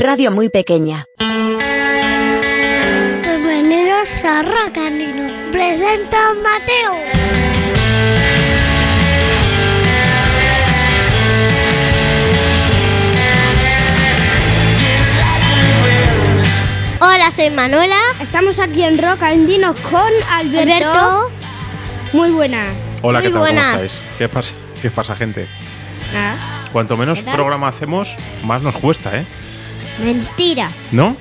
Radio muy pequeña. Bienvenidos a Rocanino. Presenta a Mateo. Hola, soy Manuela. Estamos aquí en Rock Andino con Alberto. Alberto. Muy buenas. Hola, Muy ¿qué tal? buenas. ¿Cómo estáis? ¿Qué pasa, ¿Qué pasa, gente? Nada. Cuanto menos ¿Qué tal? programa hacemos, más nos cuesta, ¿eh? Mentira. ¿No?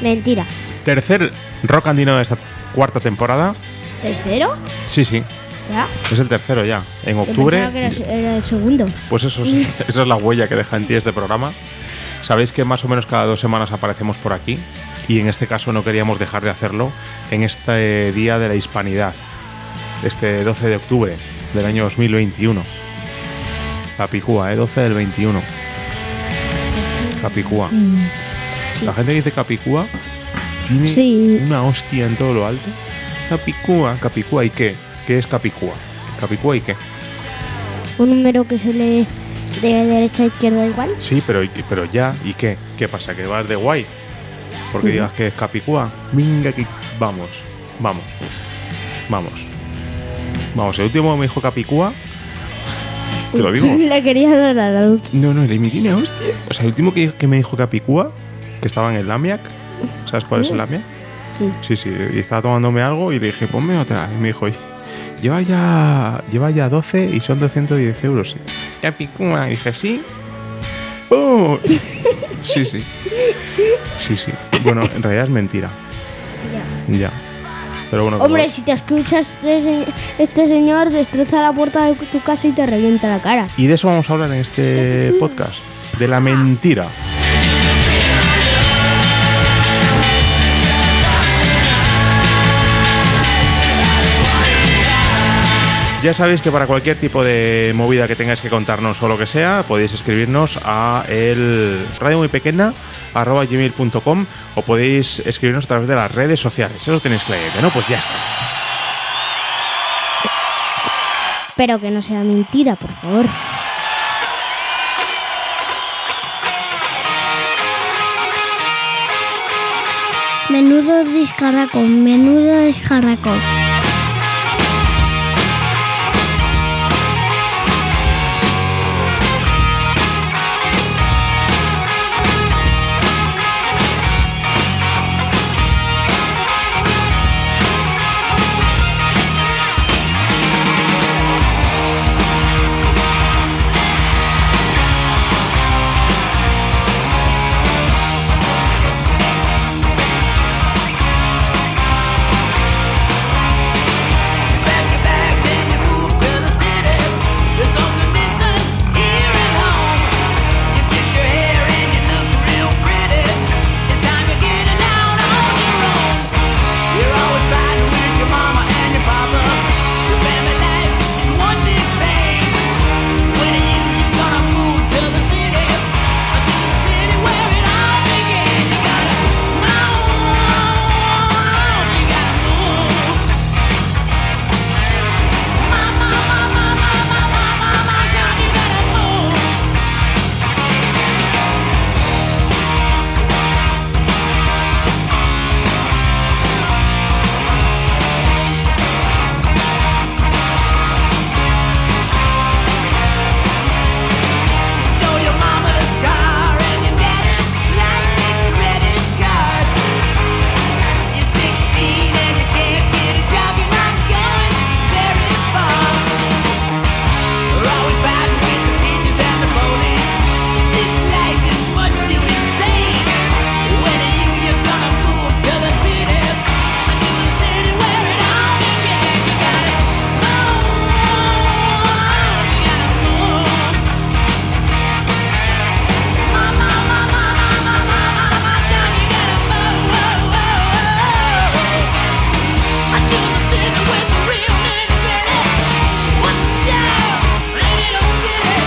Mentira. Tercer rock andino de esta cuarta temporada. ¿Tercero? Sí, sí, Ya. es el tercero ya. En Yo octubre, pensaba que era, era el segundo. pues eso sí, esa es la huella que deja en ti este programa. Sabéis que más o menos cada dos semanas aparecemos por aquí y en este caso no queríamos dejar de hacerlo en este Día de la Hispanidad, este 12 de octubre del año 2021. Capicúa, ¿eh? 12 del 21. Capicúa. La gente que dice Capicúa tiene Sí. una hostia en todo lo alto. Capicúa, Capicúa, ¿y qué? ¿Qué es Capicúa? Capicúa y qué? Un número que se lee de derecha a izquierda igual. Sí, pero, pero ya, ¿y qué? ¿Qué pasa? ¿Que vas de guay? Porque digas que es Capicúa. Venga, que vamos, vamos, vamos. Vamos, el último me dijo Capicúa, te lo digo. Le quería dar a la luz. No, no, le una hostia. O sea, el último que, que me dijo Capicúa, que estaba en el Lamiac, ¿sabes cuál es el Lamiac? Sí. Sí, sí, y estaba tomándome algo y le dije, ponme otra. Y me dijo, lleva ya, lleva ya 12 y son 210 euros. Capicúa. Y dije, sí. ¡Oh! Sí, sí. Sí, sí. Bueno, en realidad es mentira. Ya. Pero bueno, Hombre, como- si te escuchas este, este señor, destroza la puerta de tu casa y te revienta la cara. Y de eso vamos a hablar en este podcast. De la mentira. Ya sabéis que para cualquier tipo de movida que tengáis que contarnos o lo que sea, podéis escribirnos a el radio muy pequeña gmail.com o podéis escribirnos a través de las redes sociales. Eso tenéis claramente, ¿no? Pues ya está. Pero que no sea mentira, por favor. Menudo discarracón. Menudo discarracón.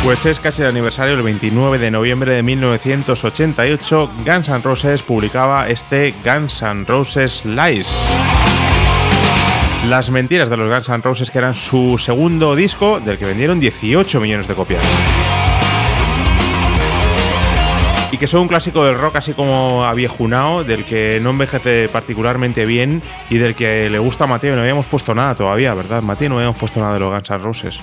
Pues es casi el aniversario, el 29 de noviembre de 1988, Guns N' Roses publicaba este Guns N' Roses Lies. Las mentiras de los Guns N' Roses, que eran su segundo disco, del que vendieron 18 millones de copias. Y que son un clásico del rock así como aviejunao, del que no envejece particularmente bien y del que le gusta a Mateo. No habíamos puesto nada todavía, ¿verdad? Mateo, no habíamos puesto nada de los Guns N' Roses.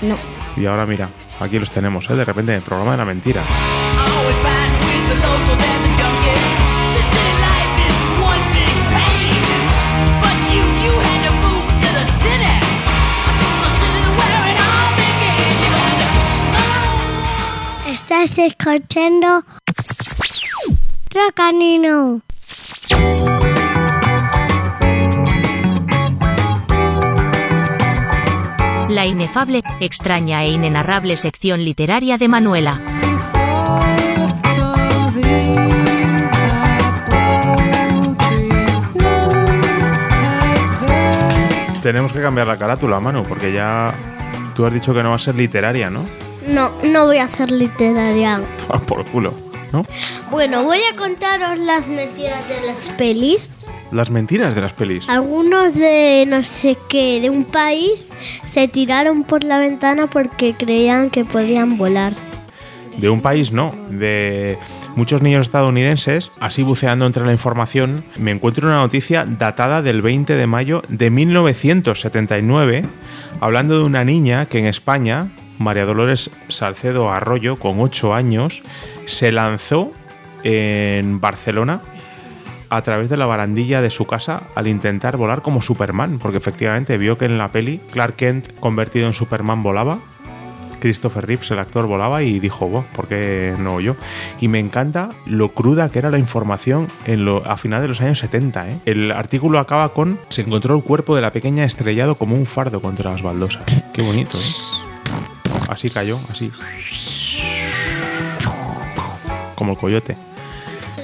No. Y ahora mira, aquí los tenemos, ¿eh? De repente en el programa de la mentira. Always riding with La inefable, extraña e inenarrable sección literaria de Manuela. Tenemos que cambiar la carátula, Manu, porque ya tú has dicho que no va a ser literaria, ¿no? No, no voy a ser literaria. Toma por culo, ¿no? Bueno, voy a contaros las mentiras de las pelis. Las mentiras de las pelis. Algunos de no sé qué, de un país, se tiraron por la ventana porque creían que podían volar. De un país no, de muchos niños estadounidenses, así buceando entre la información, me encuentro una noticia datada del 20 de mayo de 1979, hablando de una niña que en España, María Dolores Salcedo Arroyo, con 8 años, se lanzó en Barcelona a través de la barandilla de su casa al intentar volar como Superman, porque efectivamente vio que en la peli Clark Kent convertido en Superman volaba Christopher Reeves, el actor, volaba y dijo, "Buah, ¿por qué no yo? Y me encanta lo cruda que era la información en lo, a final de los años 70. ¿eh? El artículo acaba con, se encontró el cuerpo de la pequeña estrellado como un fardo contra las baldosas. Qué bonito, ¿eh? Así cayó, así. Como el coyote.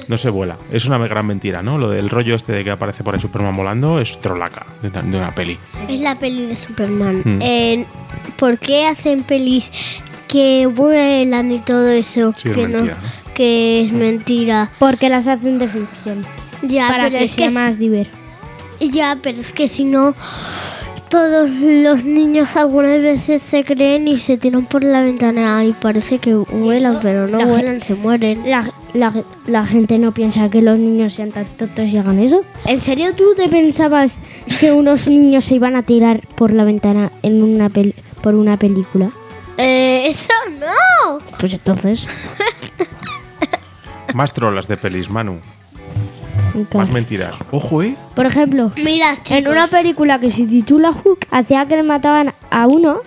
No se vuela. Es una gran mentira, ¿no? Lo del rollo este de que aparece por ahí Superman volando es trolaca de, de una peli. Es la peli de Superman. Hmm. Eh, ¿Por qué hacen pelis que vuelan y todo eso? Sí, es que mentira, ¿no? Que es mentira. Porque las hacen de ficción. Ya, para pero que es sea que más diver. Ya, pero es que si no, todos los niños algunas veces se creen y se tiran por la ventana y parece que vuelan, pero no la vuelan, se mueren. La, la, la gente no piensa que los niños sean tan tontos y hagan eso. ¿En serio tú te pensabas que unos niños se iban a tirar por la ventana en una pel- por una película? Eh, eso no. Pues entonces. Más trolas de pelis, Manu. Más mentiras. Ojo, ¿eh? Por ejemplo, Mira, en una película que se titula Hook, hacía que le mataban a uno,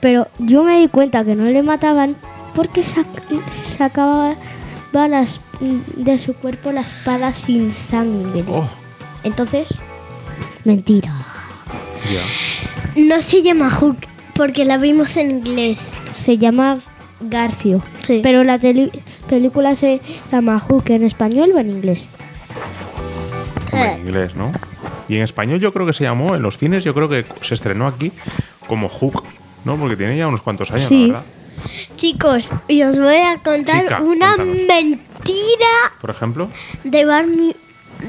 pero yo me di cuenta que no le mataban porque sac- sacaba las, de su cuerpo la espada sin sangre. Oh, Entonces, mentira. ya. No se llama Hook porque la vimos en inglés. Se llama Garcio, Sí. pero la tele- película se llama Hook en español o en inglés. En inglés, ¿no? Y en español yo creo que se llamó, en los cines yo creo que se estrenó aquí como Hook, ¿no? Porque tiene ya unos cuantos años, Sí. la verdad. Chicos, y os voy a contar Chica, una cuéntanos. mentira Por ejemplo, de Barbie,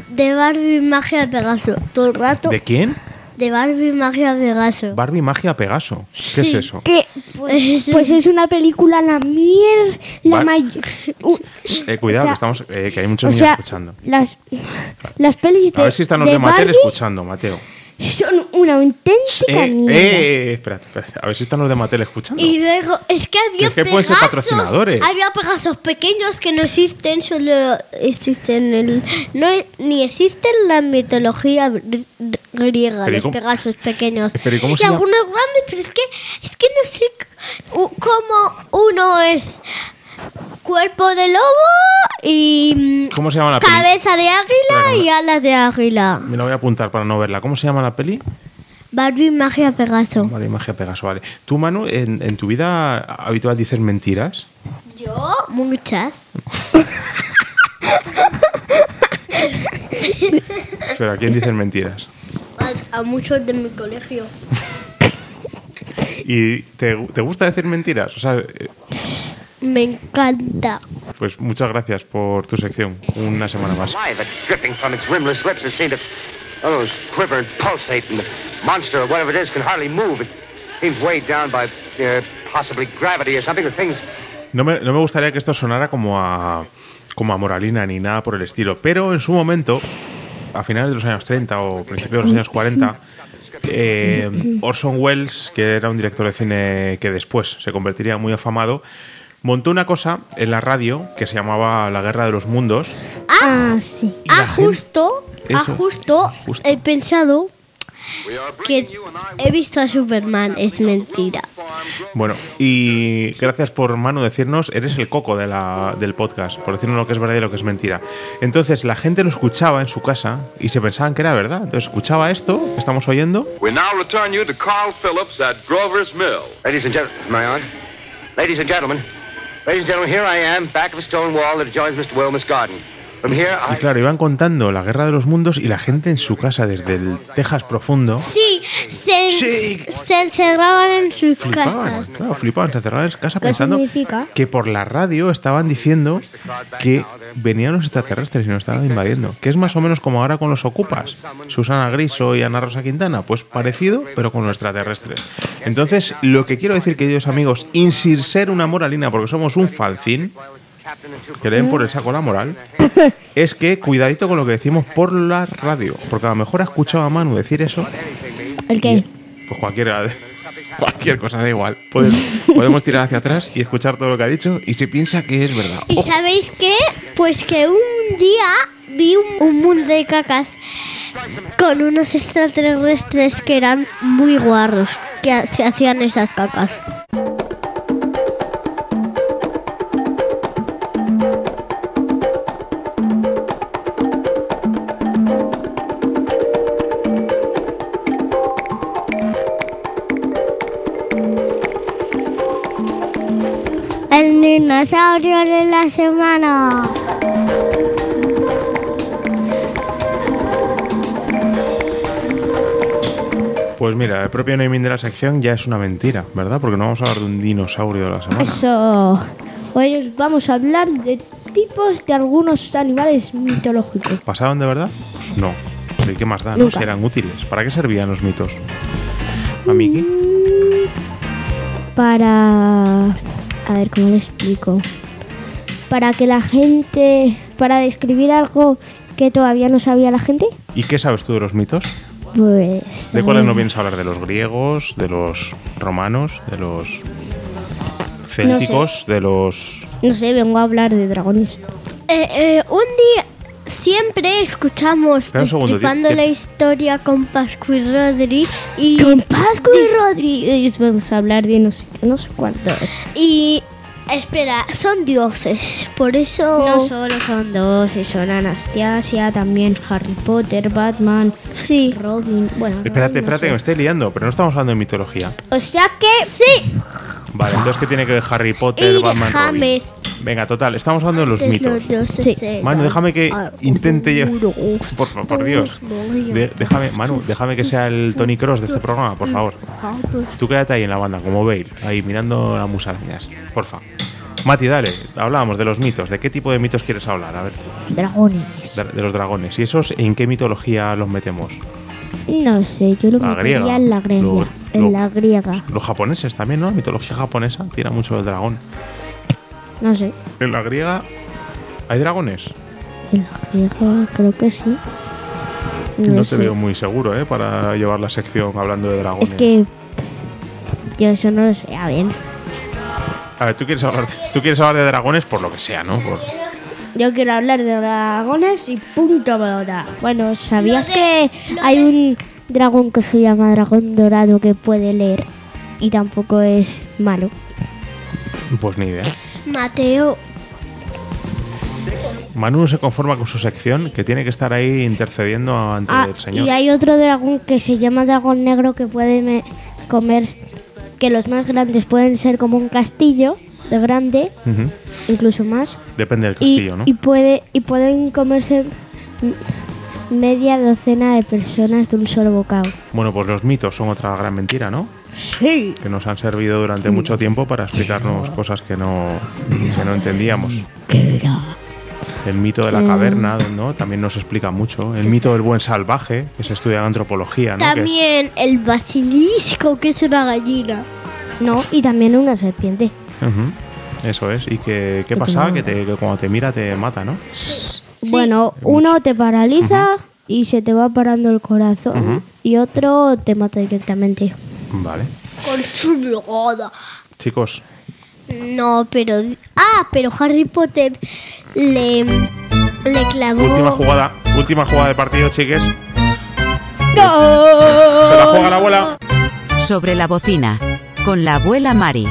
de Barbie Magia Pegaso. Todo el rato ¿de quién? De Barbie Magia Pegaso. Barbie Magia Pegaso. ¿Qué es eso? Que Es pues es una película la mier la Bar- may- u- Eh, cuidado, o sea, que, estamos, eh, que hay muchos o niños sea, escuchando. las las pelis de, A ver si están los de, de Barbie escuchando, Mateo. Son una auténtica Eh, mierda. eh, espérate, espérate. A ver si están los de Mattel escuchando. Y luego, es que había Es que Pegasos, patrocinadores. Había Pegasos pequeños que no existen, solo existen el. No, ni existe en la mitología gr- griega, Pero ¿y los cómo- Pegasos pequeños. Pero ¿y cómo algunos grandes, pero es que, es que no sé cómo uno es cuerpo de lobo y mm, ¿Cómo se llama la peli? cabeza de águila Espera, y alas de águila. Me la voy a apuntar para no verla. ¿Cómo se llama la peli? Barbie Magia Pegaso. Vale, Magia Pegaso, vale. ¿Tú, Manu, en, en tu vida habitual dices mentiras? Yo, muchas. Pero ¿a quién dices mentiras? A, a muchos de mi colegio. ¿Y te, te gusta decir mentiras? O sea, eh, Me encanta. pues muchas gracias por tu sección. Una semana más. Alive, it's dripping from its rimless lips. It seemed to quiver and pulsate, and the monster, or whatever it is, can hardly move. It seems weighed down by uh, possibly gravity or something. The thing's No me, no me gustaría que esto sonara como a, como a moralina ni nada por el estilo, pero en su momento, a finales de los años 30 o principios de los años 40, eh, Orson Welles, que era un director de cine que después se convertiría muy afamado, montó una cosa en la radio que se llamaba La Guerra de los Mundos. Ah, sí. y la Ah, gente- justo, ah, justo, justo. he pensado que he visto a Superman. Es mentira. Bueno, y gracias por Manu decirnos, eres el coco de la, del podcast, por decirnos lo que es verdad y lo que es mentira. Entonces la gente lo escuchaba en su casa y se pensaban que era verdad. Entonces escuchaba esto que estamos oyendo We now return you to Carl Phillips at Grover's Mill. Ladies and gentlemen? Ladies and gentlemen, ladies and gentlemen, here I am, back of a stone wall that adjoins Mr. Wilmer's garden. Y claro, iban contando la guerra de los mundos y la gente en su casa, desde el Texas profundo, Sí, se, Sí. se encerraban en sus flipaban. casas. Claro, flipaban, se cerraban en casa ¿Qué pensando significa? que por la radio estaban diciendo que venían los extraterrestres y nos estaban invadiendo. Que es más o menos como ahora con los ocupas. Susana Griso y Ana Rosa Quintana. Pues parecido, pero con los extraterrestres. Entonces, lo que quiero decir, queridos amigos, sin ser una moralina, porque somos un falcín, que leen por el saco la moral, es que cuidadito con lo que decimos por la radio. Porque a lo mejor ha escuchado a Manu decir eso ¿El qué? pues cualquiera, cualquier cosa da igual. Puedes- podemos tirar hacia atrás y escuchar todo lo que ha dicho y se piensa que es verdad. ¿Y Ojo. sabéis qué? Pues que un día vi un, un mundo de cacas con unos extraterrestres que eran muy guarros, que se hacían esas cacas. El dinosaurio de la semana. Pues mira, el propio naming de la sección ya es una mentira, ¿verdad? Porque no vamos a hablar de un dinosaurio de la semana. Eso. Hoy os vamos a hablar de tipos de algunos animales mitológicos. ¿Pasaban de verdad? Pues no. ¿De qué más da? ¿no? Si eran útiles. ¿Para qué servían los mitos? Amiki. Para... A ver, ¿cómo le explico? Para que la gente... Para describir algo que todavía no sabía la gente. ¿Y qué sabes tú de los mitos? Pues... ¿De cuáles no vienes a hablar? ¿De los griegos? ¿De los romanos? ¿De los célticos? ¿De los...? No sé, vengo a hablar de dragones. Eh, eh, un día siempre escuchamos Espera un segundo, destripando la historia con Pascu y Rodri y, Con Pascu y Rodríguez vamos a hablar de no sé qué, no sé cuántos. y espera, son dioses, por eso No solo son dos, y son Anastasia, también Harry Potter, Batman, sí. Robin. Bueno, Espérate, Robin no espérate, sé. que me estoy liando, pero no estamos hablando de mitología. O sea que sí. Vale, entonces ¿qué tiene que ver Harry Potter, Y Batman, Robin? James. Venga, total, estamos hablando de los Antes mitos. Sí. Manu, déjame que intente yo. Por, por Dios. De- déjame, Manu, déjame que sea el Tony Cross de este programa, por favor. Tú quédate ahí en la banda, como Bale, ahí mirando las musarañas. Porfa. Mati, dale, hablábamos de los mitos. ¿De qué tipo de mitos quieres hablar? A ver, Dragones. de, de los dragones. ¿Y esos en qué mitología los metemos? No sé, yo lo La metería griega. en la griega. Lo- en lo- la griega. Los japoneses también, ¿no? La mitología japonesa tira mucho del dragón. No sé. En la griega hay dragones. En la griega creo que sí. No, No, sé. te veo muy seguro, ¿eh? Para llevar la sección hablando de dragones. Es que yo eso no lo sé. A ver, A ver, tú quieres hablar de, tú quieres hablar de dragones por lo que sea, ¿no? Por- yo quiero hablar de dragones y punto pelota. Bueno, ¿sabías que hay un dragón que se llama dragón dorado que puede leer y tampoco es malo? pues ni idea. Mateo, Manu no se conforma con su sección, que tiene que estar ahí intercediendo ante Ah, el señor. y hay otro dragón que se llama dragón negro que puede me- comer, que los más grandes pueden ser como un castillo de grande. Incluso más, Depende del y, castillo, ¿no? y puede y pueden comerse media docena de personas de un solo bocado. Bueno, pues los mitos son otra gran mentira, ¿no? Sí. que nos han servido durante mucho tiempo para explicarnos cosas que no, que no entendíamos. El mito de la caverna, ¿no? También nos explica mucho. El mito del buen salvaje, que se estudia en antropología, ¿no? Que es- También el basilisco, que es una gallina. No, y también una serpiente. Ujú, Eso es. ¿Y que, qué pasa? Que, te- que cuando te mira te mata, ¿no? Bueno, uno te paraliza y se te va parando el corazón. Y otro te mata directamente. Vale. Con su mirada. Chicos, No, pero... Ah, pero Harry Potter le, le clavó... última jugada. Última jugada de partido, chiques. Se la juega la abuela. Sobre la bocina. Con la abuela Mari.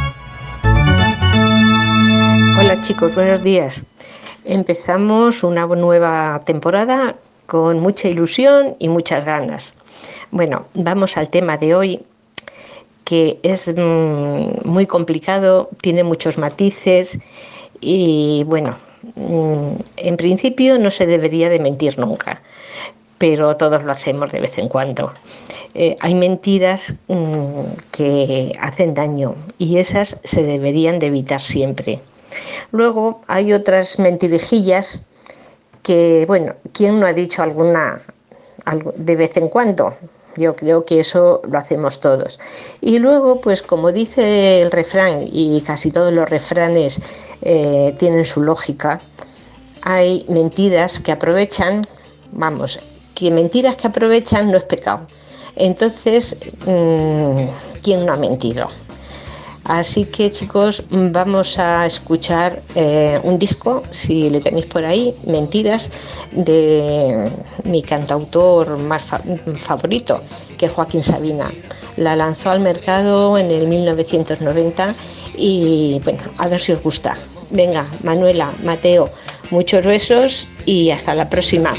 Hola chicos, buenos días. Empezamos una nueva temporada con mucha ilusión y muchas ganas. Bueno, vamos al tema de hoy, que es mm, muy complicado, tiene muchos matices y bueno, mm, en principio no se debería de mentir nunca, pero todos lo hacemos de vez en cuando. Eh, hay mentiras mm, que hacen daño y esas se deberían de evitar siempre. Luego hay otras mentirijillas que, bueno, ¿quién no ha dicho alguna de vez en cuando? Yo creo que eso lo hacemos todos. Y luego, pues como dice el refrán, y casi todos los refranes eh, tienen su lógica, hay mentiras que aprovechan, vamos, que mentiras que aprovechan no es pecado. Entonces, mm, ¿quién no ha mentido? Así que chicos, vamos a escuchar eh, un disco, si le tenéis por ahí, Mentiras, de mi cantautor más fa- favorito, que es Joaquín Sabina. La lanzó al mercado en el 1990 y bueno, a ver si os gusta. Venga, Manuela, Mateo, muchos besos y hasta la próxima.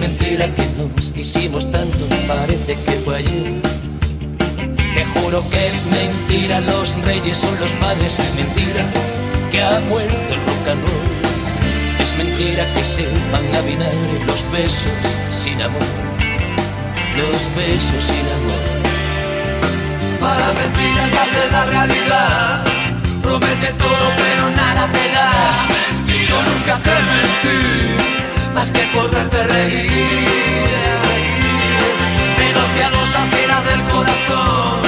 Mentira que nos quisimos tanto. Parece que fue ayer. Te juro que es mentira. Los reyes son los padres. Es mentira que ha muerto el rock and roll. Es mentira que se van a vinagre los besos sin amor. Los besos sin amor. Para mentiras de la realidad. Promete todo pero nada te da. Yo nunca te mentí, más que por verte reír. Menos piadosas que del corazón.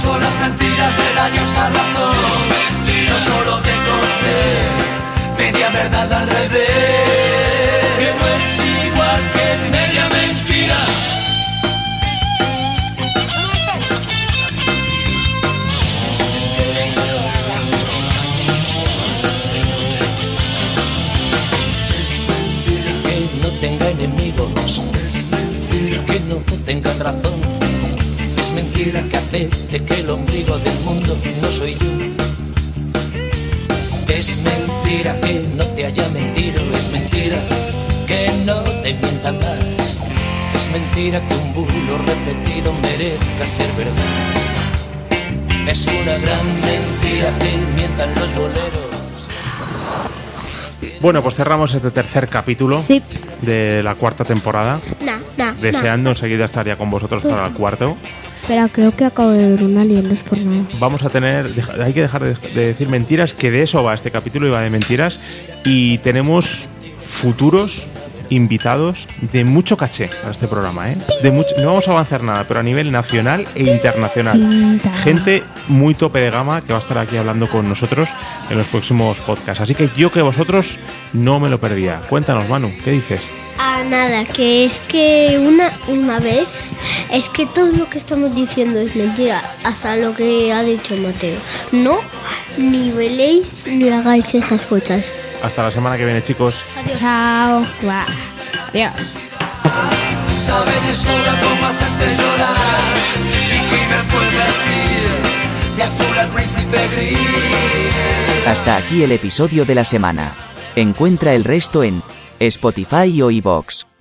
Son las mentiras de daños a razón. Mentira que un bulo repetido merezca ser verdad. Es una gran mentira que mientan los boleros. Bueno, pues cerramos este tercer capítulo Sí. de la cuarta temporada. Nah, nah, Deseando enseguida estaría con vosotros para el cuarto. Espera, creo que acabo de ver un alien, no es por nada. Vamos a tener, hay que dejar de, de decir mentiras, que de eso va este capítulo y va de mentiras. Y tenemos futuros invitados de mucho caché a este programa, ¿eh? De mucho, no vamos a avanzar nada, pero a nivel nacional e internacional. Gente muy tope de gama que va a estar aquí hablando con nosotros en los próximos podcasts. Así que yo que vosotros no me lo perdía. Cuéntanos, Manu, ¿qué dices? Ah, nada, que es que una, una vez es que todo lo que estamos diciendo es mentira, hasta lo que ha dicho Mateo. No, ni veléis ni hagáis esas cosas. Hasta la semana que viene, chicos. Chao. Adiós. Sabe de sobra cómo hacerte llorar Y crimen fue vestir De azul al príncipe gris Hasta aquí el episodio de la semana. Encuentra el resto en Spotify o iVoox.